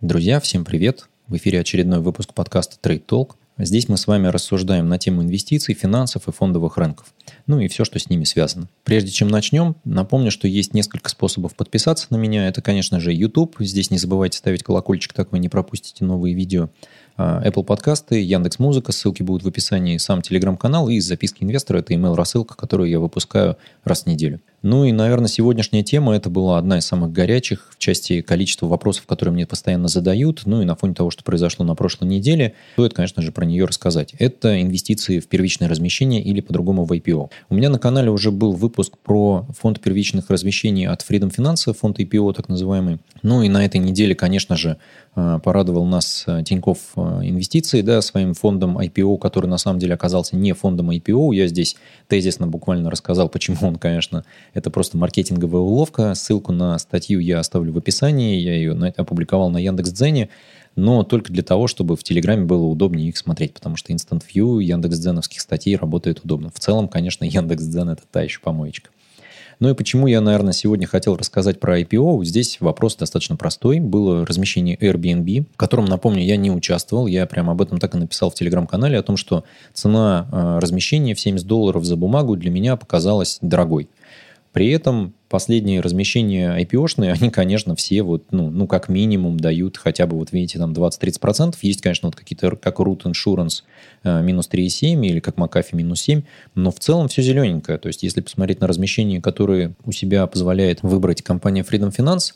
Друзья, всем привет! В эфире очередной выпуск подкаста Trade Talk. Здесь мы с вами рассуждаем на тему инвестиций, финансов и фондовых рынков. Ну и все, что с ними связано. Прежде чем начнем, напомню, что есть несколько способов подписаться на меня. Это, конечно же, YouTube. Здесь не забывайте ставить колокольчик, так вы не пропустите новые видео. А, Apple подкасты, Яндекс Музыка, ссылки будут в описании, сам телеграм-канал и записки инвестора, это email рассылка, которую я выпускаю раз в неделю. Ну и, наверное, сегодняшняя тема, это была одна из самых горячих в части количества вопросов, которые мне постоянно задают, ну и на фоне того, что произошло на прошлой неделе, стоит, конечно же, про нее рассказать. Это инвестиции в первичное размещение или по-другому в IPO. У меня на канале уже был выпуск про фонд первичных размещений от Freedom Finance, фонд IPO так называемый. Ну и на этой неделе, конечно же, а, порадовал нас а, Тиньков а, Инвестиции да, своим фондом IPO, который на самом деле оказался не фондом IPO. Я здесь тезисно буквально рассказал, почему он, конечно, это просто маркетинговая уловка. Ссылку на статью я оставлю в описании. Я ее опубликовал на Яндекс.Дзене но только для того, чтобы в Телеграме было удобнее их смотреть, потому что Instant View Яндекс.Дзеновских статей работает удобно. В целом, конечно, Яндекс.Дзен – это та еще помоечка. Ну и почему я, наверное, сегодня хотел рассказать про IPO? Здесь вопрос достаточно простой. Было размещение Airbnb, в котором, напомню, я не участвовал. Я прямо об этом так и написал в телеграм-канале, о том, что цена э, размещения в 70 долларов за бумагу для меня показалась дорогой. При этом последние размещения IPO-шные, они, конечно, все вот, ну, ну, как минимум дают хотя бы, вот видите, там 20-30%. Есть, конечно, вот какие-то, как Root Insurance э, минус 3,7 или как McAfee минус 7, но в целом все зелененькое. То есть, если посмотреть на размещения, которые у себя позволяет выбрать компания Freedom Finance,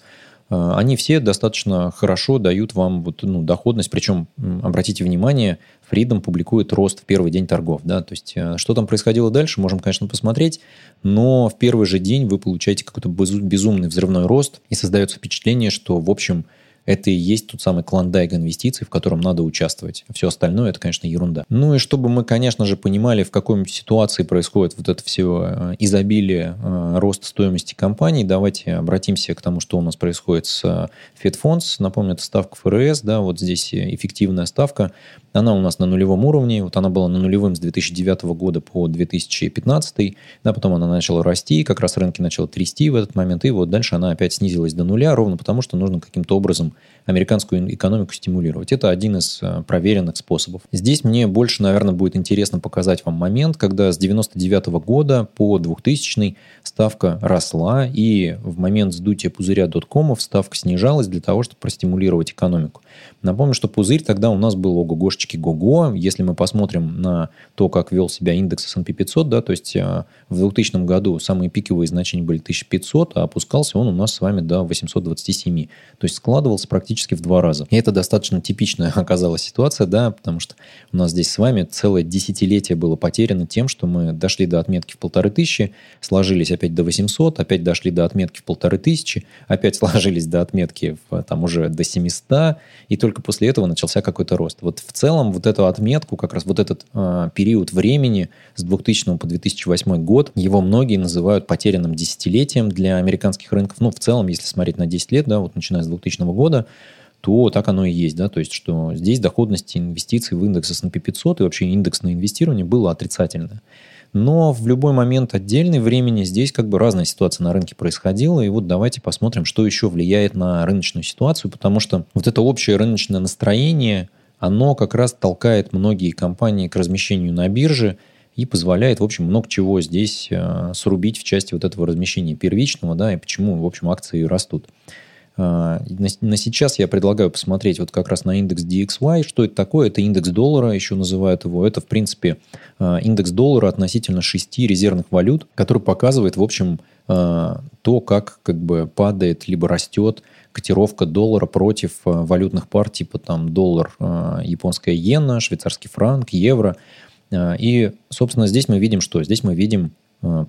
они все достаточно хорошо дают вам вот, ну, доходность. Причем, обратите внимание, Freedom публикует рост в первый день торгов. Да? То есть, э, что там происходило дальше, можем, конечно, посмотреть, но в первый же день вы получаете какой-то безумный взрывной рост, и создается впечатление, что, в общем, это и есть тот самый клондайк инвестиций, в котором надо участвовать. Все остальное это, конечно, ерунда. Ну и чтобы мы, конечно же, понимали, в какой ситуации происходит вот это все э, изобилие э, роста стоимости компаний, давайте обратимся к тому, что у нас происходит с э, Fed. Напомню, это ставка ФРС, да, вот здесь эффективная ставка. Она у нас на нулевом уровне, вот она была на нулевом с 2009 года по 2015, да, потом она начала расти, как раз рынки начали трясти в этот момент, и вот дальше она опять снизилась до нуля, ровно потому, что нужно каким-то образом американскую экономику стимулировать. Это один из э, проверенных способов. Здесь мне больше, наверное, будет интересно показать вам момент, когда с 99 года по 2000 ставка росла, и в момент сдутия пузыря доткомов ставка снижалась для того, чтобы простимулировать экономику. Напомню, что пузырь тогда у нас был ого-гошечки го-го. Если мы посмотрим на то, как вел себя индекс S&P 500, да, то есть э, в 2000 году самые пиковые значения были 1500, а опускался он у нас с вами до 827. То есть складывался практически в два раза. И это достаточно типичная оказалась ситуация, да, потому что у нас здесь с вами целое десятилетие было потеряно тем, что мы дошли до отметки в полторы тысячи, сложились опять до 800, опять дошли до отметки в полторы тысячи, опять сложились до отметки в, там уже до 700, и только после этого начался какой-то рост. Вот в целом вот эту отметку, как раз вот этот э, период времени с 2000 по 2008 год, его многие называют потерянным десятилетием для американских рынков. Ну, в целом, если смотреть на 10 лет, да, вот начиная с 2000 года, то так оно и есть, да, то есть, что здесь доходность инвестиций в индекс S&P 500 и вообще индекс на инвестирование было отрицательное. Но в любой момент отдельный времени здесь как бы разная ситуация на рынке происходила. И вот давайте посмотрим, что еще влияет на рыночную ситуацию, потому что вот это общее рыночное настроение, оно как раз толкает многие компании к размещению на бирже и позволяет, в общем, много чего здесь э, срубить в части вот этого размещения первичного, да, и почему, в общем, акции растут. А, на сейчас я предлагаю посмотреть вот как раз на индекс DXY. Что это такое? Это индекс доллара, еще называют его. Это, в принципе, а, индекс доллара относительно шести резервных валют, который показывает, в общем, а, то, как как бы падает либо растет котировка доллара против валютных пар, типа там доллар, японская иена, швейцарский франк, евро. И, собственно, здесь мы видим что? Здесь мы видим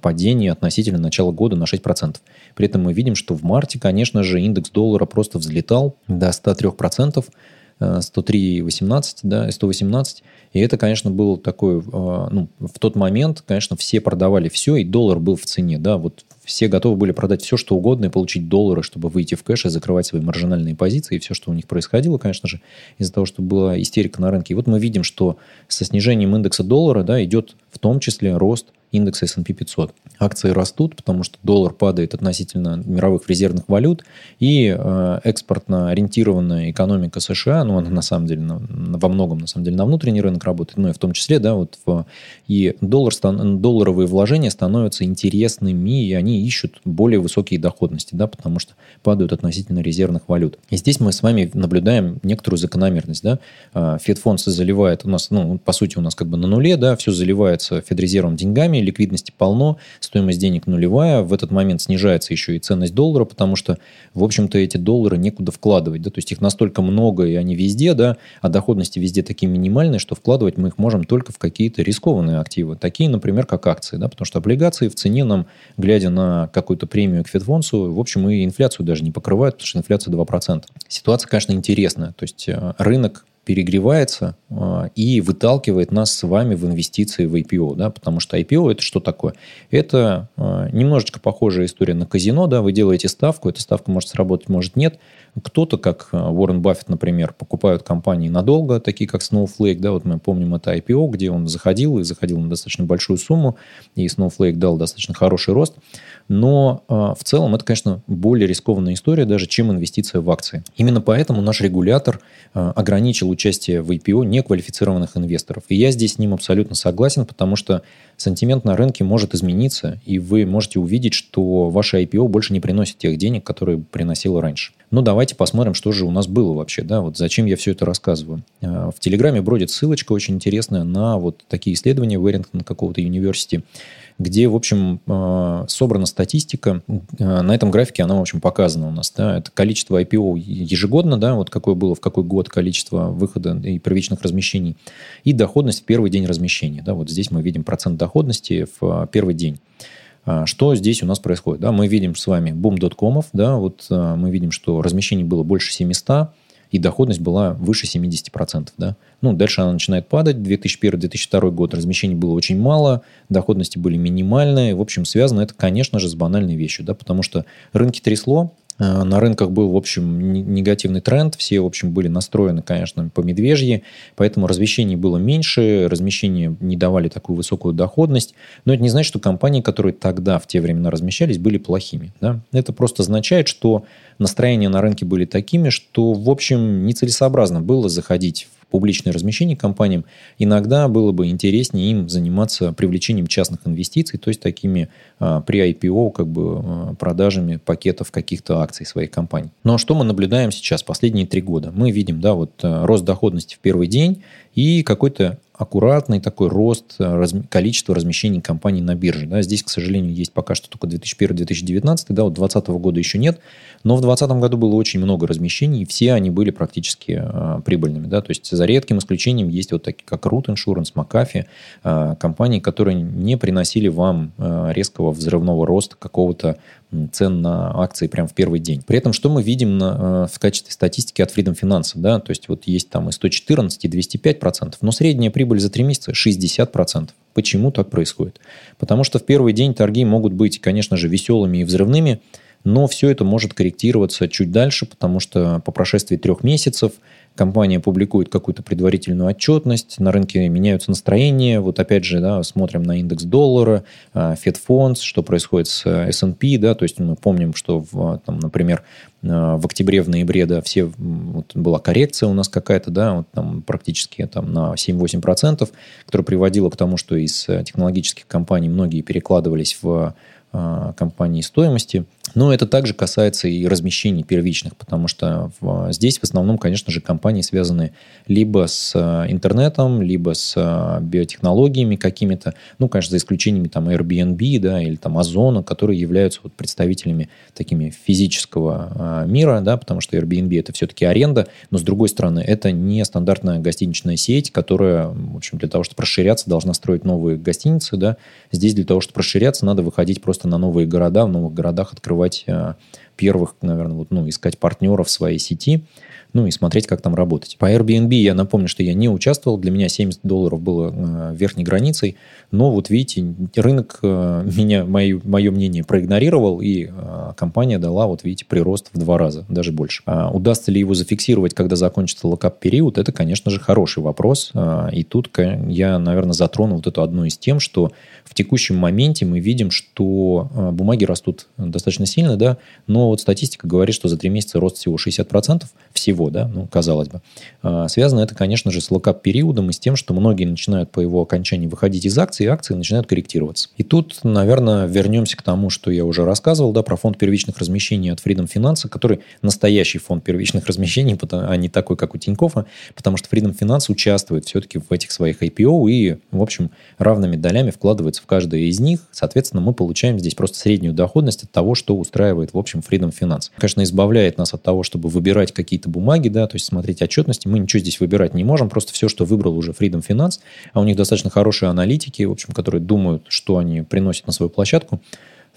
падение относительно начала года на 6%. При этом мы видим, что в марте, конечно же, индекс доллара просто взлетал до 103%, 103,18, э, да, 118. И это, конечно, был такой, э, ну, в тот момент, конечно, все продавали все, и доллар был в цене, да, вот все готовы были продать все, что угодно и получить доллары, чтобы выйти в кэш и закрывать свои маржинальные позиции. И все, что у них происходило, конечно же, из-за того, что была истерика на рынке. И вот мы видим, что со снижением индекса доллара да, идет в том числе рост индекса S&P 500. Акции растут, потому что доллар падает относительно мировых резервных валют, и э, экспортно ориентированная экономика США, ну, она на самом деле на, во многом, на самом деле, на внутренний рынок работает, ну, и в том числе, да, вот в, и доллар, долларовые вложения становятся интересными, и они ищут более высокие доходности, да, потому что падают относительно резервных валют. И здесь мы с вами наблюдаем некоторую закономерность, да, Федфонд заливает у нас, ну, по сути, у нас как бы на нуле, да, все заливается Федрезервом деньгами, ликвидности полно, стоимость денег нулевая, в этот момент снижается еще и ценность доллара, потому что, в общем-то, эти доллары некуда вкладывать, да, то есть их настолько много, и они везде, да, а доходности везде такие минимальные, что вкладывать мы их можем только в какие-то рискованные активы, такие, например, как акции, да, потому что облигации в цене нам, глядя на какую-то премию к Федфонсу, в общем, и инфляцию даже не покрывают, потому что инфляция 2%. Ситуация, конечно, интересная, то есть э, рынок перегревается э, и выталкивает нас с вами в инвестиции в IPO, да, потому что IPO это что такое? Это э, немножечко похожая история на казино, да, вы делаете ставку, эта ставка может сработать, может нет. Кто-то, как э, Уоррен Баффет, например, покупают компании надолго, такие как Snowflake, да, вот мы помним это IPO, где он заходил и заходил на достаточно большую сумму, и Snowflake дал достаточно хороший рост. Но э, в целом это, конечно, более рискованная история даже, чем инвестиция в акции. Именно поэтому наш регулятор э, ограничил участие в IPO неквалифицированных инвесторов. И я здесь с ним абсолютно согласен, потому что сантимент на рынке может измениться, и вы можете увидеть, что ваше IPO больше не приносит тех денег, которые приносило раньше. Ну, давайте посмотрим, что же у нас было вообще, да, вот зачем я все это рассказываю. В Телеграме бродит ссылочка очень интересная на вот такие исследования Уэрингтона какого-то университета, где, в общем, э, собрана статистика. Э, на этом графике она, в общем, показана у нас. Да, это количество IPO ежегодно, да, вот какое было в какой год количество выхода и первичных размещений, и доходность в первый день размещения. Да, вот здесь мы видим процент доходности в э, первый день. Что здесь у нас происходит? Да, мы видим с вами бум доткомов, да, вот мы видим, что размещений было больше 700, и доходность была выше 70%. Да? Ну, дальше она начинает падать. 2001-2002 год размещений было очень мало, доходности были минимальные. В общем, связано это, конечно же, с банальной вещью, да, потому что рынки трясло, на рынках был, в общем, негативный тренд. Все, в общем, были настроены, конечно, по медвежьи. Поэтому размещений было меньше, размещения не давали такую высокую доходность. Но это не значит, что компании, которые тогда, в те времена размещались, были плохими. Да? Это просто означает, что настроения на рынке были такими, что, в общем, нецелесообразно было заходить публичное размещение компаниям, иногда было бы интереснее им заниматься привлечением частных инвестиций, то есть такими а, при IPO как бы а, продажами пакетов каких-то акций своей компании. Но что мы наблюдаем сейчас, последние три года? Мы видим, да, вот а, рост доходности в первый день и какой-то аккуратный такой рост э, раз, количества размещений компаний на бирже. Да, здесь, к сожалению, есть пока что только 2001-2019, да, вот 2020 года еще нет, но в 2020 году было очень много размещений, и все они были практически э, прибыльными. Да, то есть за редким исключением есть вот такие, как Root Insurance, McAfee, э, компании, которые не приносили вам э, резкого взрывного роста какого-то цен на акции прямо в первый день. При этом, что мы видим на, э, в качестве статистики от Freedom Finance, да, то есть вот есть там и 114, и 205 процентов, но средняя прибыль за три месяца 60 процентов. Почему так происходит? Потому что в первый день торги могут быть, конечно же, веселыми и взрывными, но все это может корректироваться чуть дальше, потому что по прошествии трех месяцев компания публикует какую-то предварительную отчетность, на рынке меняются настроения. Вот опять же, да, смотрим на индекс доллара, Fed Funds, что происходит с S&P, да, то есть мы помним, что, в, там, например, в октябре, в ноябре, да, все, вот была коррекция у нас какая-то, да, вот там практически там на 7-8%, которая приводила к тому, что из технологических компаний многие перекладывались в а, компании стоимости. Но это также касается и размещений первичных, потому что здесь в основном, конечно же, компании связаны либо с а, интернетом, либо с а, биотехнологиями какими-то, ну, конечно, за исключениями там Airbnb, да, или там Озона, которые являются вот представителями такими физического мира, да, потому что Airbnb это все-таки аренда, но с другой стороны, это не стандартная гостиничная сеть, которая, в общем, для того, чтобы расширяться, должна строить новые гостиницы, да. Здесь для того, чтобы расширяться, надо выходить просто на новые города, в новых городах открывать э, первых, наверное, вот, ну, искать партнеров в своей сети, ну и смотреть, как там работать. По Airbnb я напомню, что я не участвовал, для меня 70 долларов было э, верхней границей, но вот видите, рынок э, меня, мое, мое мнение проигнорировал, и э, компания дала, вот видите, прирост в два раза, даже больше. А удастся ли его зафиксировать, когда закончится локап-период, это, конечно же, хороший вопрос, а, и тут я, наверное, затрону вот эту одну из тем, что в текущем моменте мы видим, что а, бумаги растут достаточно сильно, да, но вот статистика говорит, что за три месяца рост всего 60% всего, да, ну, казалось бы. А, связано это, конечно же, с локап-периодом и с тем, что многие начинают по его окончании выходить из акций, и акции начинают корректироваться. И тут, наверное, вернемся к тому, что я уже рассказывал, да, про фонд первичных размещений от Freedom Finance, который настоящий фонд первичных размещений, а не такой, как у Тинькоффа, потому что Freedom Finance участвует все-таки в этих своих IPO и, в общем, равными долями вкладывается в каждое из них. Соответственно, мы получаем здесь просто среднюю доходность от того, что устраивает, в общем, Freedom Finance. Конечно, избавляет нас от того, чтобы выбирать какие-то бумаги, да, то есть смотреть отчетности. Мы ничего здесь выбирать не можем, просто все, что выбрал уже Freedom Finance, а у них достаточно хорошие аналитики, в общем, которые думают, что они приносят на свою площадку,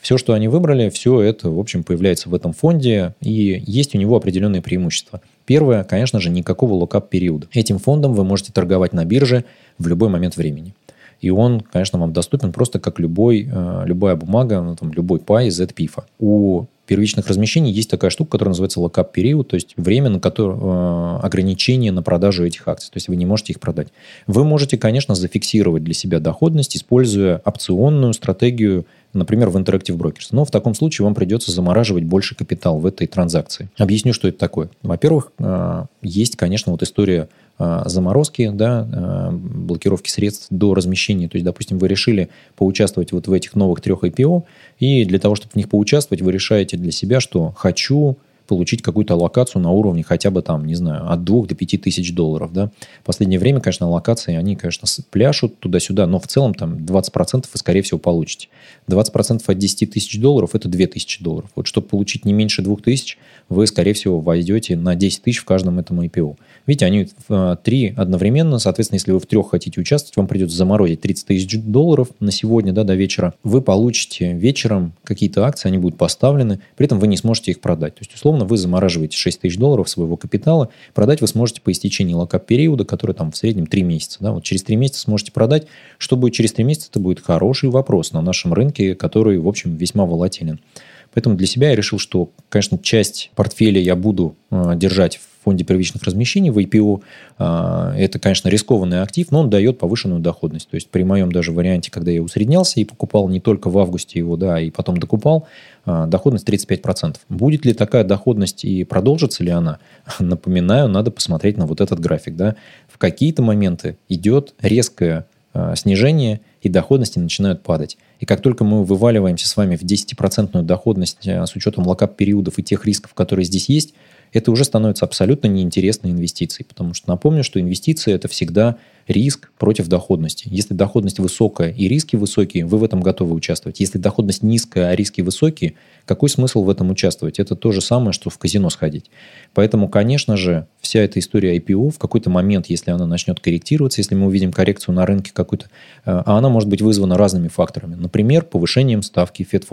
все, что они выбрали, все это, в общем, появляется в этом фонде, и есть у него определенные преимущества. Первое, конечно же, никакого локап-периода. Этим фондом вы можете торговать на бирже в любой момент времени. И он, конечно, вам доступен просто как любой, э, любая бумага, ну, там, любой пай из ZPIF. У первичных размещений есть такая штука, которая называется локап-период, то есть время, на которое э, ограничение на продажу этих акций. То есть вы не можете их продать. Вы можете, конечно, зафиксировать для себя доходность, используя опционную стратегию например, в Interactive Brokers. Но в таком случае вам придется замораживать больше капитал в этой транзакции. Объясню, что это такое. Во-первых, э, есть, конечно, вот история заморозки, да, э, блокировки средств до размещения. То есть, допустим, вы решили поучаствовать вот в этих новых трех IPO, и для того, чтобы в них поучаствовать, вы решаете для себя, что хочу получить какую-то локацию на уровне хотя бы там, не знаю, от 2 до 5 тысяч долларов, да. В последнее время, конечно, локации, они, конечно, пляшут туда-сюда, но в целом там 20% вы, скорее всего, получите. 20% от 10 тысяч долларов – это 2 тысячи долларов. Вот чтобы получить не меньше 2 тысяч, вы, скорее всего, войдете на 10 тысяч в каждом этом IPO. Видите, они э, три одновременно, соответственно, если вы в трех хотите участвовать, вам придется заморозить 30 тысяч долларов на сегодня, да, до вечера. Вы получите вечером какие-то акции, они будут поставлены, при этом вы не сможете их продать. То есть, условно, вы замораживаете 6 тысяч долларов своего капитала, продать вы сможете по истечении локап-периода, который там в среднем 3 месяца. Да, вот через 3 месяца сможете продать. Что будет через 3 месяца, это будет хороший вопрос на нашем рынке, который, в общем, весьма волатилен. Поэтому для себя я решил, что, конечно, часть портфеля я буду э, держать в фонде первичных размещений, в IPO. Э, это, конечно, рискованный актив, но он дает повышенную доходность. То есть при моем даже варианте, когда я усреднялся и покупал не только в августе его, да, и потом докупал, э, доходность 35%. Будет ли такая доходность и продолжится ли она? Напоминаю, надо посмотреть на вот этот график. Да? В какие-то моменты идет резкое снижение, и доходности начинают падать. И как только мы вываливаемся с вами в 10% доходность с учетом локап-периодов и тех рисков, которые здесь есть, это уже становится абсолютно неинтересной инвестицией. Потому что напомню, что инвестиции – это всегда риск против доходности. Если доходность высокая и риски высокие, вы в этом готовы участвовать. Если доходность низкая, а риски высокие, какой смысл в этом участвовать? Это то же самое, что в казино сходить. Поэтому, конечно же, вся эта история IPO в какой-то момент, если она начнет корректироваться, если мы увидим коррекцию на рынке какую-то, э, а она может быть вызвана разными факторами. Например, повышением ставки Fed.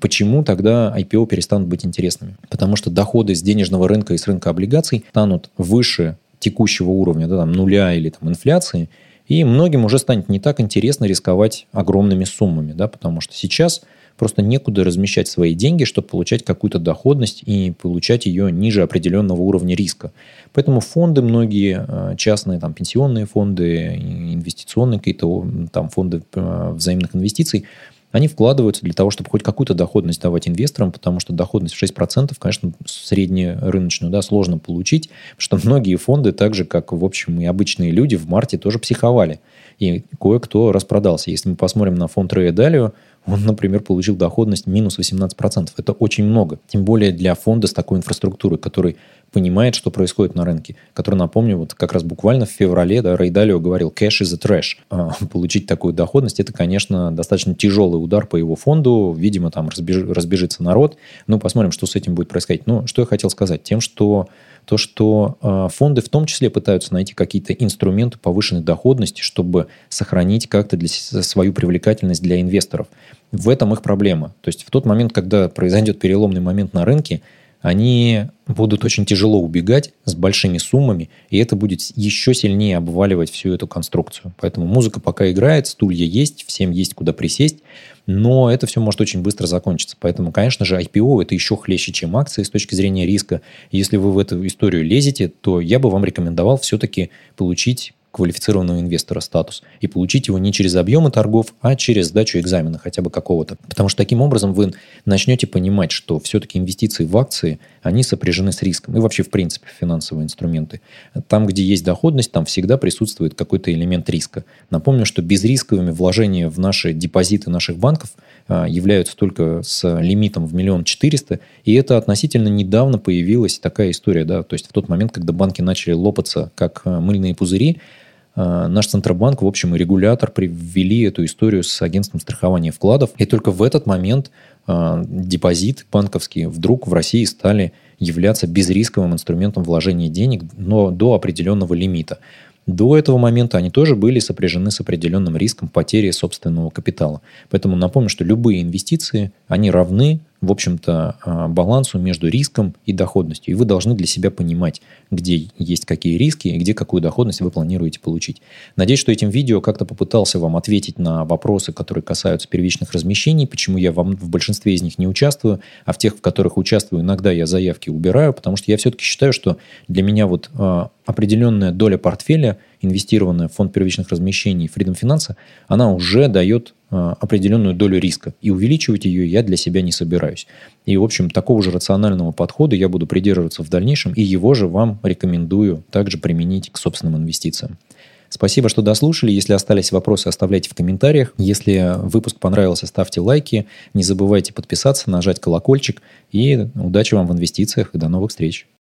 Почему тогда IPO перестанут быть интересными? Потому что доходы с денежного рынка и с рынка облигаций станут выше текущего уровня, да, там, нуля или там, инфляции, и многим уже станет не так интересно рисковать огромными суммами, да, потому что сейчас просто некуда размещать свои деньги, чтобы получать какую-то доходность и получать ее ниже определенного уровня риска. Поэтому фонды многие, э, частные там, пенсионные фонды, инвестиционные какие-то там, фонды э, взаимных инвестиций, они вкладываются для того, чтобы хоть какую-то доходность давать инвесторам, потому что доходность в 6%, конечно, среднерыночную, да, сложно получить, потому что многие фонды, так же, как, в общем, и обычные люди, в марте тоже психовали. И кое-кто распродался. Если мы посмотрим на фонд Рэя Далио, он, например, получил доходность минус 18%. Это очень много. Тем более для фонда с такой инфраструктурой, который понимает, что происходит на рынке. Который, напомню, вот как раз буквально в феврале да, Рэй Далио говорил «cash is a trash». А, получить такую доходность – это, конечно, достаточно тяжелый удар по его фонду. Видимо, там разбеж... разбежится народ. Ну, посмотрим, что с этим будет происходить. Ну, что я хотел сказать? Тем, что то, что э, фонды в том числе пытаются найти какие-то инструменты повышенной доходности, чтобы сохранить как-то для, свою привлекательность для инвесторов. В этом их проблема. То есть в тот момент, когда произойдет переломный момент на рынке, они будут очень тяжело убегать с большими суммами, и это будет еще сильнее обваливать всю эту конструкцию. Поэтому музыка пока играет, стулья есть, всем есть куда присесть, но это все может очень быстро закончиться. Поэтому, конечно же, IPO это еще хлеще, чем акции с точки зрения риска. Если вы в эту историю лезете, то я бы вам рекомендовал все-таки получить квалифицированного инвестора статус и получить его не через объемы торгов, а через сдачу экзамена хотя бы какого-то. Потому что таким образом вы начнете понимать, что все-таки инвестиции в акции, они сопряжены с риском. И вообще, в принципе, финансовые инструменты. Там, где есть доходность, там всегда присутствует какой-то элемент риска. Напомню, что безрисковыми вложения в наши депозиты наших банков а, являются только с лимитом в миллион четыреста, и это относительно недавно появилась такая история, да, то есть в тот момент, когда банки начали лопаться как а, мыльные пузыри, наш Центробанк, в общем, и регулятор привели эту историю с агентством страхования вкладов. И только в этот момент э, депозиты банковские вдруг в России стали являться безрисковым инструментом вложения денег, но до определенного лимита. До этого момента они тоже были сопряжены с определенным риском потери собственного капитала. Поэтому напомню, что любые инвестиции, они равны в общем-то, а, балансу между риском и доходностью. И вы должны для себя понимать, где есть какие риски и где какую доходность вы планируете получить. Надеюсь, что этим видео как-то попытался вам ответить на вопросы, которые касаются первичных размещений, почему я вам в большинстве из них не участвую, а в тех, в которых участвую, иногда я заявки убираю, потому что я все-таки считаю, что для меня вот а, определенная доля портфеля, инвестированная в фонд первичных размещений Freedom Finance, она уже дает определенную долю риска. И увеличивать ее я для себя не собираюсь. И, в общем, такого же рационального подхода я буду придерживаться в дальнейшем, и его же вам рекомендую также применить к собственным инвестициям. Спасибо, что дослушали. Если остались вопросы, оставляйте в комментариях. Если выпуск понравился, ставьте лайки. Не забывайте подписаться, нажать колокольчик. И удачи вам в инвестициях и до новых встреч.